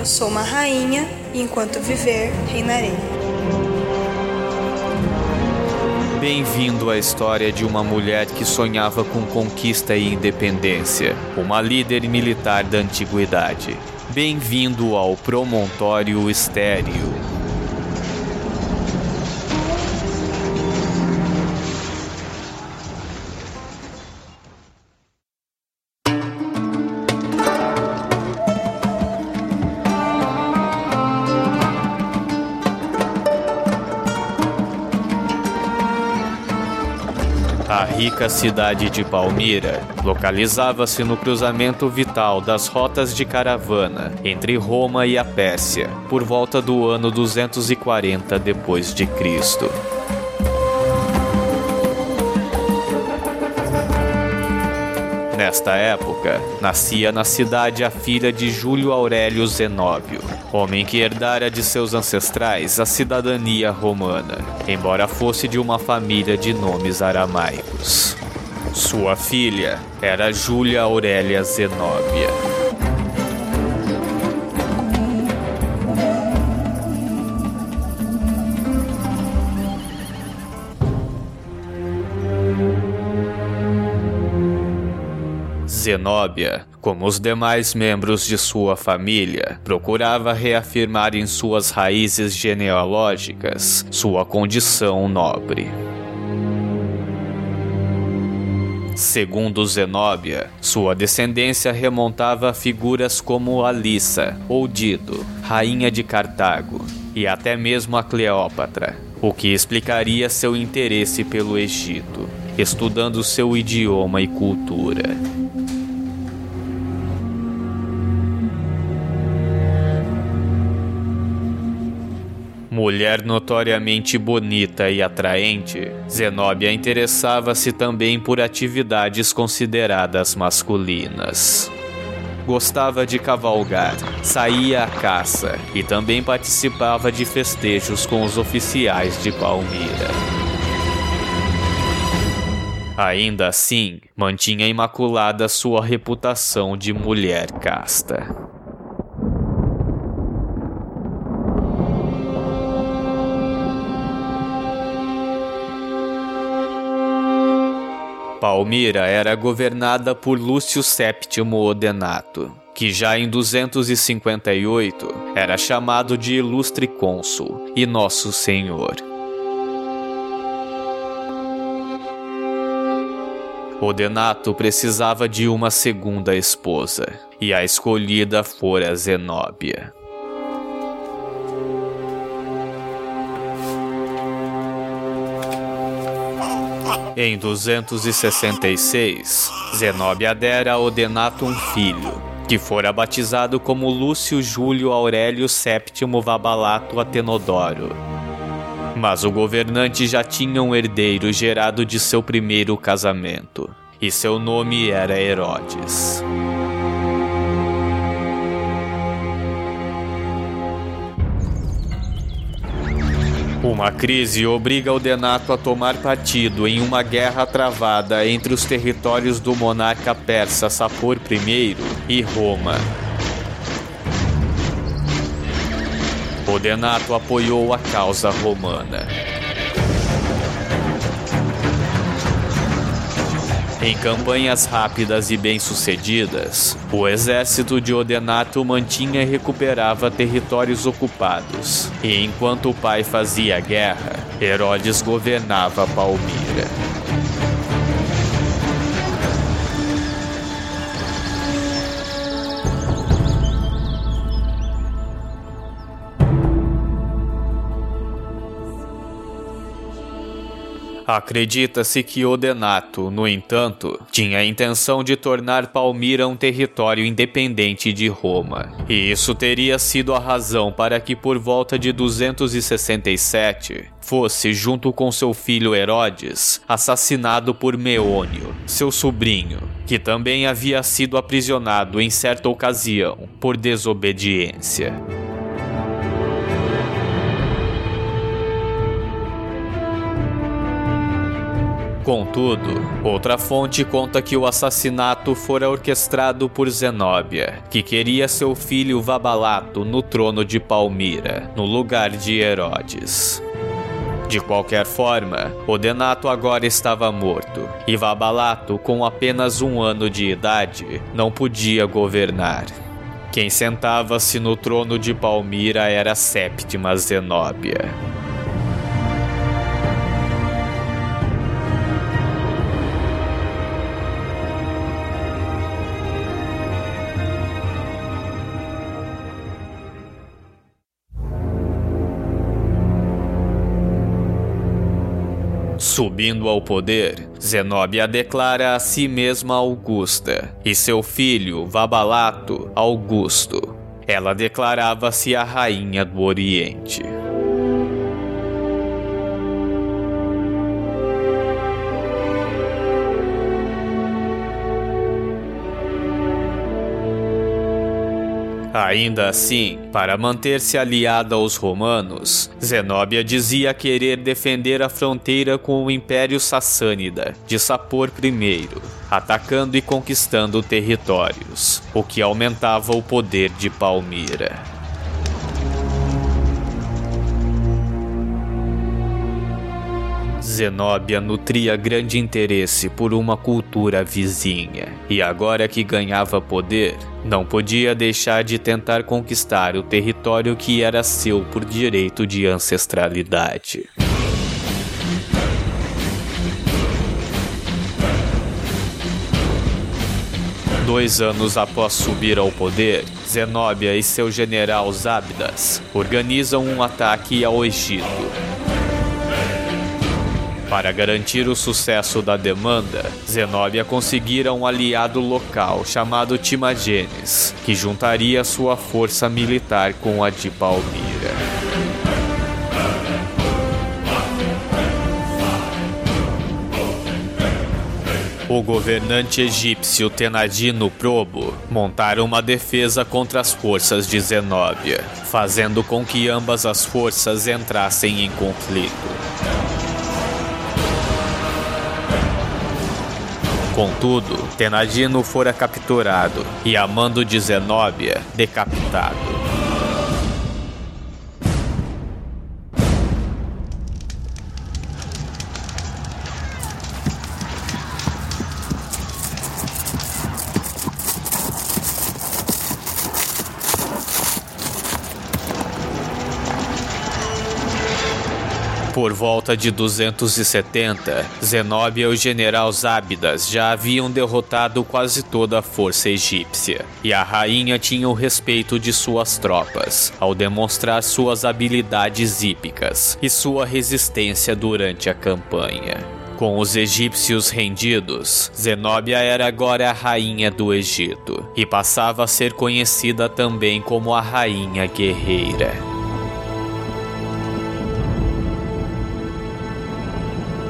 Eu sou uma rainha e enquanto viver, reinarei. Bem-vindo à história de uma mulher que sonhava com conquista e independência, uma líder militar da antiguidade. Bem-vindo ao Promontório Estéreo. Rica cidade de Palmira localizava-se no cruzamento vital das rotas de caravana entre Roma e a Pérsia, por volta do ano 240 depois de Cristo. Nesta época, nascia na cidade a filha de Júlio Aurélio Zenóbio, homem que herdara de seus ancestrais a cidadania romana, embora fosse de uma família de nomes aramaicos. Sua filha era Júlia Aurélia Zenóbia. Zenóbia, como os demais membros de sua família, procurava reafirmar em suas raízes genealógicas sua condição nobre. Segundo Zenóbia, sua descendência remontava a figuras como Alissa ou Dido, rainha de Cartago, e até mesmo a Cleópatra, o que explicaria seu interesse pelo Egito, estudando seu idioma e cultura. Mulher notoriamente bonita e atraente, Zenóbia interessava-se também por atividades consideradas masculinas. Gostava de cavalgar, saía à caça e também participava de festejos com os oficiais de Palmira. Ainda assim, mantinha imaculada sua reputação de mulher casta. Palmira era governada por Lúcio VII Odenato, que já em 258 era chamado de Ilustre Cônsul e Nosso Senhor. Odenato precisava de uma segunda esposa, e a escolhida fora Zenóbia. Em 266, Zenóbia dera a Odenato um filho, que fora batizado como Lúcio Júlio Aurélio VII Vabalato Atenodoro. Mas o governante já tinha um herdeiro gerado de seu primeiro casamento, e seu nome era Herodes. Uma crise obriga o Denato a tomar partido em uma guerra travada entre os territórios do monarca persa Sapor I e Roma. O Denato apoiou a causa romana. Em campanhas rápidas e bem-sucedidas, o exército de Odenato mantinha e recuperava territórios ocupados, e enquanto o pai fazia guerra, Herodes governava Palmira. Acredita-se que Odenato, no entanto, tinha a intenção de tornar Palmira um território independente de Roma. E isso teria sido a razão para que, por volta de 267, fosse, junto com seu filho Herodes, assassinado por Meônio, seu sobrinho, que também havia sido aprisionado em certa ocasião por desobediência. Contudo, outra fonte conta que o assassinato fora orquestrado por Zenóbia, que queria seu filho Vabalato no trono de Palmira, no lugar de Herodes. De qualquer forma, Odenato agora estava morto, e Vabalato, com apenas um ano de idade, não podia governar. Quem sentava-se no trono de Palmira era Séptima Zenóbia. Subindo ao poder, Zenóbia declara a si mesma Augusta e seu filho Vabalato Augusto. Ela declarava-se a rainha do Oriente. Ainda assim, para manter-se aliada aos romanos, Zenóbia dizia querer defender a fronteira com o Império Sassânida de Sapor I, atacando e conquistando territórios, o que aumentava o poder de Palmira. Zenóbia nutria grande interesse por uma cultura vizinha, e agora que ganhava poder, não podia deixar de tentar conquistar o território que era seu por direito de ancestralidade. Dois anos após subir ao poder, Zenóbia e seu general Zábidas organizam um ataque ao Egito. Para garantir o sucesso da demanda, Zenóbia conseguira um aliado local chamado Timagenes, que juntaria sua força militar com a de Palmira. O governante egípcio Tenadino Probo montaram uma defesa contra as forças de Zenóbia, fazendo com que ambas as forças entrassem em conflito. Contudo, Tenadino fora capturado e Amando de Zenóbia decapitado. Por volta de 270, Zenóbia e o general Zábidas já haviam derrotado quase toda a força egípcia, e a rainha tinha o respeito de suas tropas, ao demonstrar suas habilidades hípicas e sua resistência durante a campanha. Com os egípcios rendidos, Zenóbia era agora a rainha do Egito e passava a ser conhecida também como a rainha guerreira.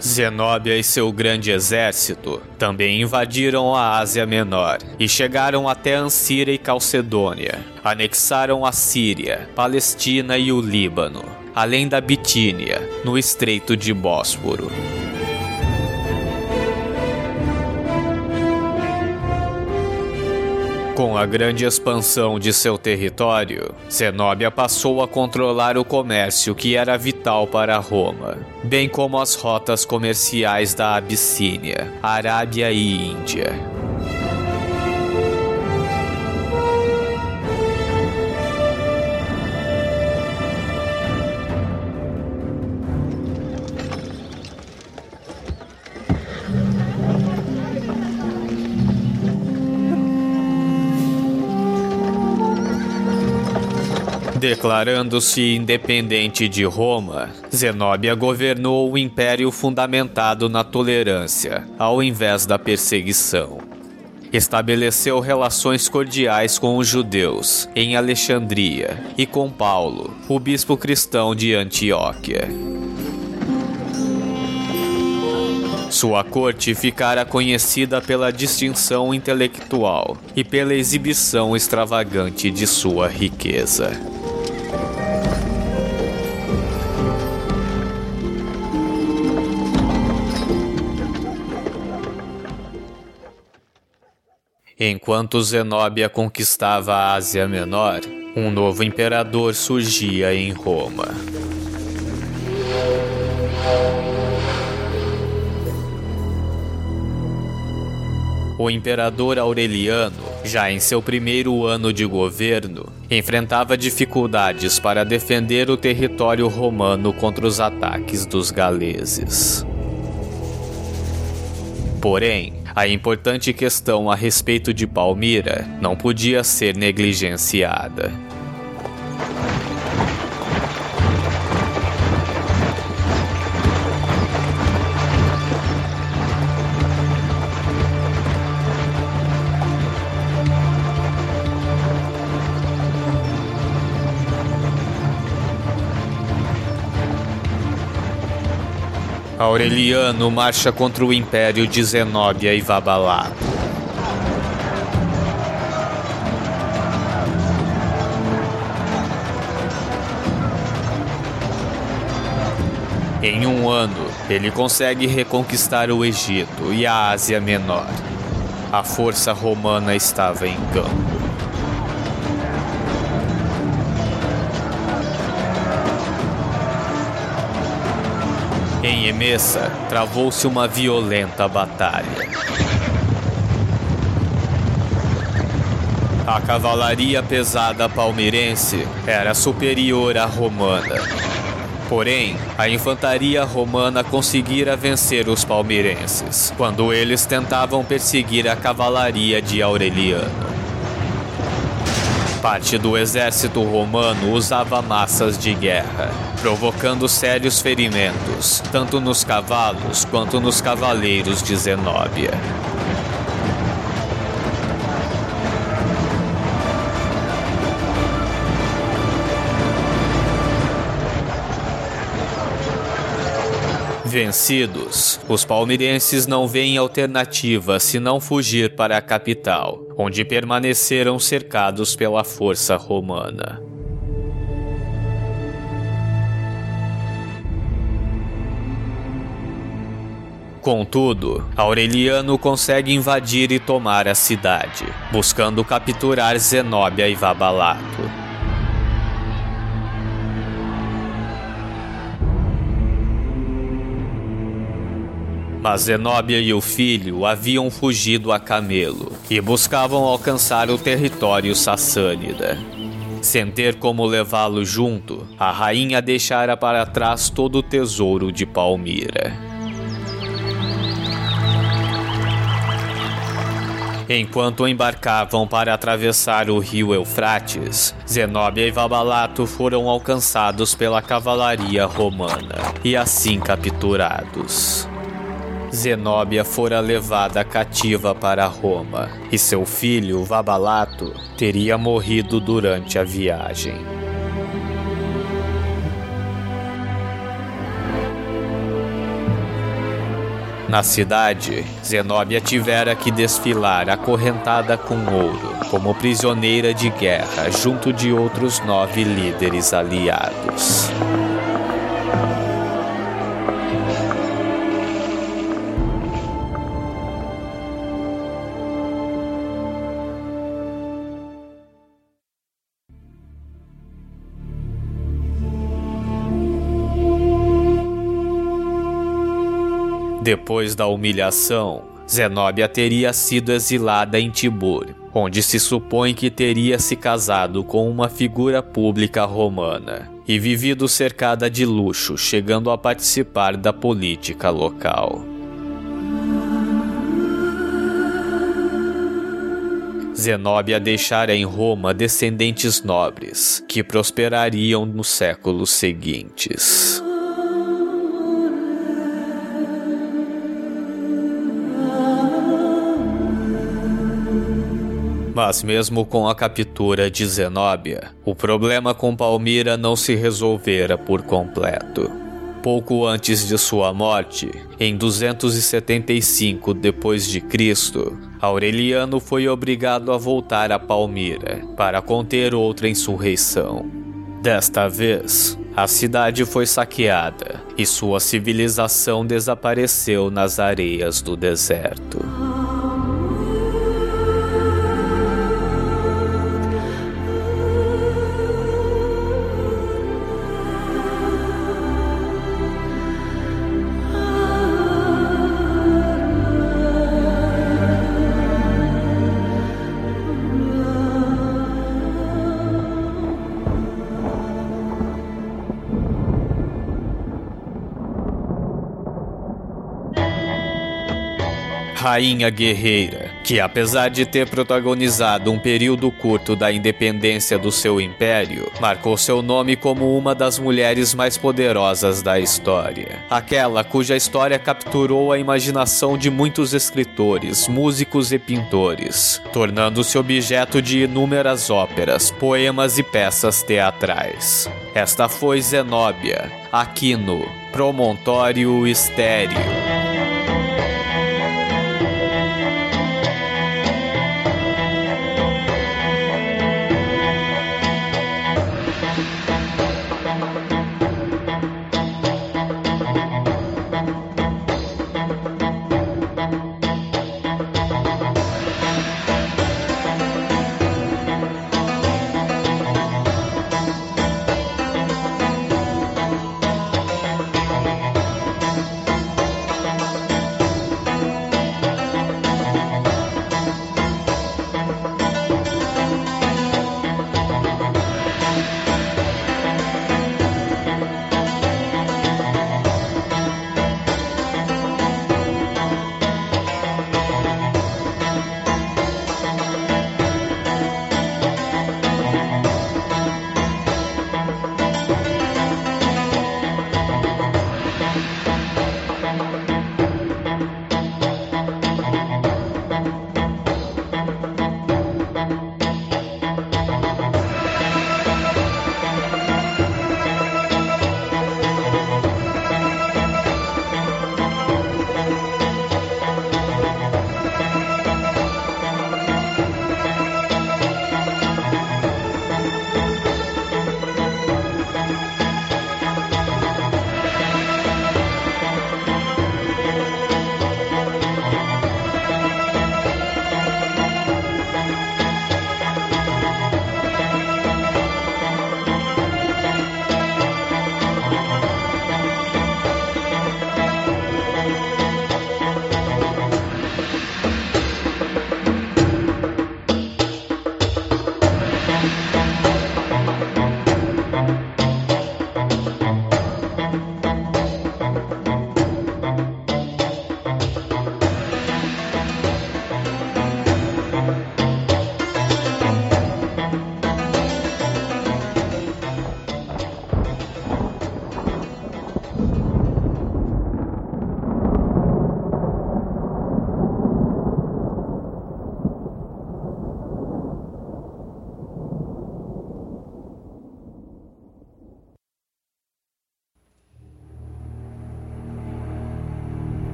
Zenóbia e seu grande exército também invadiram a Ásia Menor e chegaram até Ansíria e Calcedônia. Anexaram a Síria, Palestina e o Líbano, além da Bitínia, no Estreito de Bósforo. Com a grande expansão de seu território, Zenóbia passou a controlar o comércio que era vital para Roma, bem como as rotas comerciais da Abissínia, Arábia e Índia. Declarando-se independente de Roma, Zenóbia governou o império fundamentado na tolerância, ao invés da perseguição. Estabeleceu relações cordiais com os judeus em Alexandria e com Paulo, o bispo cristão de Antioquia. Sua corte ficara conhecida pela distinção intelectual e pela exibição extravagante de sua riqueza. Enquanto Zenóbia conquistava a Ásia Menor, um novo imperador surgia em Roma. O imperador Aureliano, já em seu primeiro ano de governo, enfrentava dificuldades para defender o território romano contra os ataques dos galeses. Porém, a importante questão a respeito de Palmira não podia ser negligenciada. Aureliano marcha contra o império de Zenóbia e Vabalato. Em um ano, ele consegue reconquistar o Egito e a Ásia Menor. A força romana estava em campo. Em Emesa, travou-se uma violenta batalha. A cavalaria pesada palmeirense era superior à romana. Porém, a infantaria romana conseguira vencer os palmeirenses quando eles tentavam perseguir a cavalaria de Aureliano. Parte do exército romano usava massas de guerra, provocando sérios ferimentos, tanto nos cavalos quanto nos cavaleiros de Zenóbia. Vencidos, os palmeirenses não veem alternativa senão fugir para a capital, onde permaneceram cercados pela força romana. Contudo, Aureliano consegue invadir e tomar a cidade, buscando capturar Zenóbia e Vabalato. Mas Zenóbia e o filho haviam fugido a camelo e buscavam alcançar o território sassânida. Sem ter como levá-lo junto, a rainha deixara para trás todo o tesouro de Palmira. Enquanto embarcavam para atravessar o rio Eufrates, Zenóbia e Vabalato foram alcançados pela cavalaria romana e assim capturados. Zenóbia fora levada cativa para Roma, e seu filho, Vabalato, teria morrido durante a viagem. Na cidade, Zenóbia tivera que desfilar acorrentada com ouro, como prisioneira de guerra, junto de outros nove líderes aliados. Depois da humilhação, Zenóbia teria sido exilada em Tibur, onde se supõe que teria se casado com uma figura pública romana e vivido cercada de luxo, chegando a participar da política local. Zenóbia deixara em Roma descendentes nobres, que prosperariam nos séculos seguintes. Mas mesmo com a captura de Zenóbia, o problema com Palmira não se resolvera por completo. Pouco antes de sua morte, em 275 depois de Cristo, Aureliano foi obrigado a voltar a Palmira para conter outra insurreição. Desta vez, a cidade foi saqueada e sua civilização desapareceu nas areias do deserto. Rainha guerreira, que apesar de ter protagonizado um período curto da independência do seu império, marcou seu nome como uma das mulheres mais poderosas da história. Aquela cuja história capturou a imaginação de muitos escritores, músicos e pintores, tornando-se objeto de inúmeras óperas, poemas e peças teatrais. Esta foi Zenóbia, aqui no Promontório Estéreo.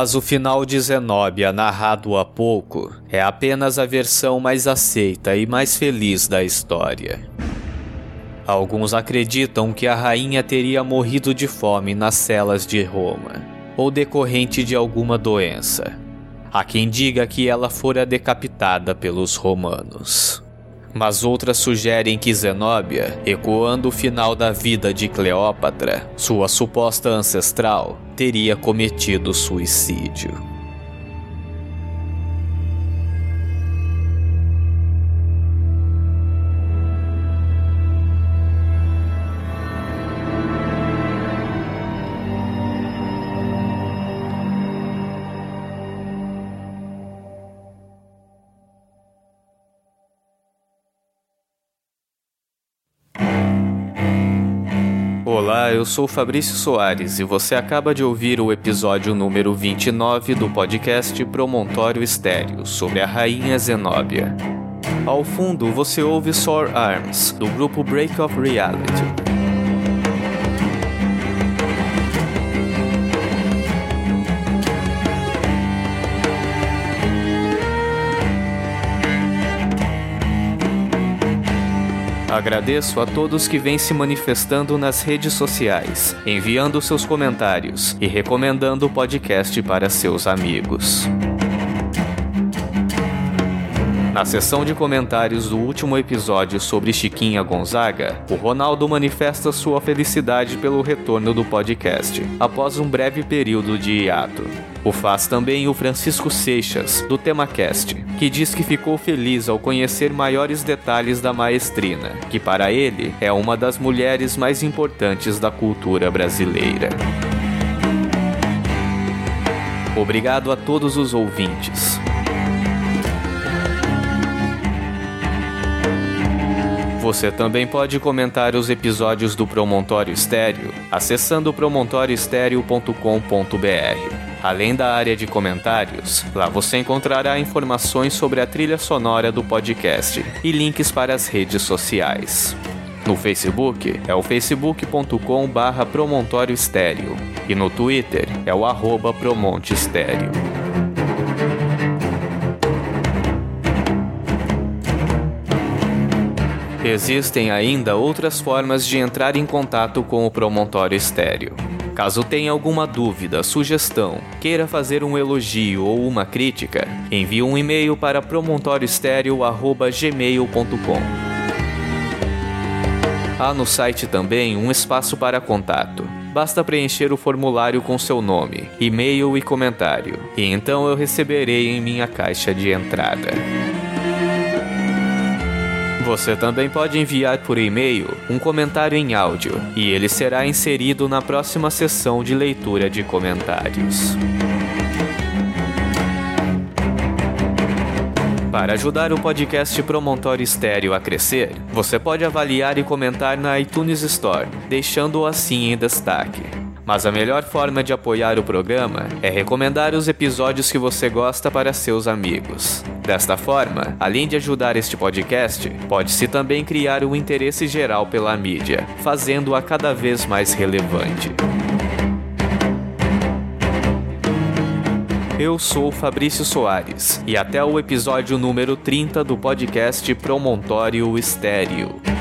Mas o final de Zenóbia, narrado há pouco, é apenas a versão mais aceita e mais feliz da história. Alguns acreditam que a rainha teria morrido de fome nas celas de Roma, ou decorrente de alguma doença. Há quem diga que ela fora decapitada pelos romanos mas outras sugerem que Zenóbia, ecoando o final da vida de Cleópatra, sua suposta ancestral, teria cometido suicídio. Olá, eu sou Fabrício Soares e você acaba de ouvir o episódio número 29 do podcast Promontório Estéreo sobre a Rainha Zenóbia. Ao fundo você ouve Sore Arms, do grupo Break of Reality. Agradeço a todos que vêm se manifestando nas redes sociais, enviando seus comentários e recomendando o podcast para seus amigos. Na seção de comentários do último episódio sobre Chiquinha Gonzaga, o Ronaldo manifesta sua felicidade pelo retorno do podcast, após um breve período de hiato. O faz também o Francisco Seixas, do TemaCast, que diz que ficou feliz ao conhecer maiores detalhes da maestrina, que para ele é uma das mulheres mais importantes da cultura brasileira. Obrigado a todos os ouvintes. Você também pode comentar os episódios do Promontório Estéreo acessando promontorioestereo.com.br. Além da área de comentários, lá você encontrará informações sobre a trilha sonora do podcast e links para as redes sociais. No Facebook é o facebook.com barra Promontório Estéreo e no Twitter é o arroba Promonte Estéreo. Existem ainda outras formas de entrar em contato com o Promontório Estéreo. Caso tenha alguma dúvida, sugestão, queira fazer um elogio ou uma crítica, envie um e-mail para promontorioestereo.gmail.com. Há no site também um espaço para contato. Basta preencher o formulário com seu nome, e-mail e comentário, e então eu receberei em minha caixa de entrada. Você também pode enviar por e-mail um comentário em áudio e ele será inserido na próxima sessão de leitura de comentários. Para ajudar o podcast Promontório Estéreo a crescer, você pode avaliar e comentar na iTunes Store, deixando-o assim em destaque. Mas a melhor forma de apoiar o programa é recomendar os episódios que você gosta para seus amigos. Desta forma, além de ajudar este podcast, pode-se também criar um interesse geral pela mídia, fazendo-a cada vez mais relevante. Eu sou Fabrício Soares e até o episódio número 30 do podcast Promontório Estéreo.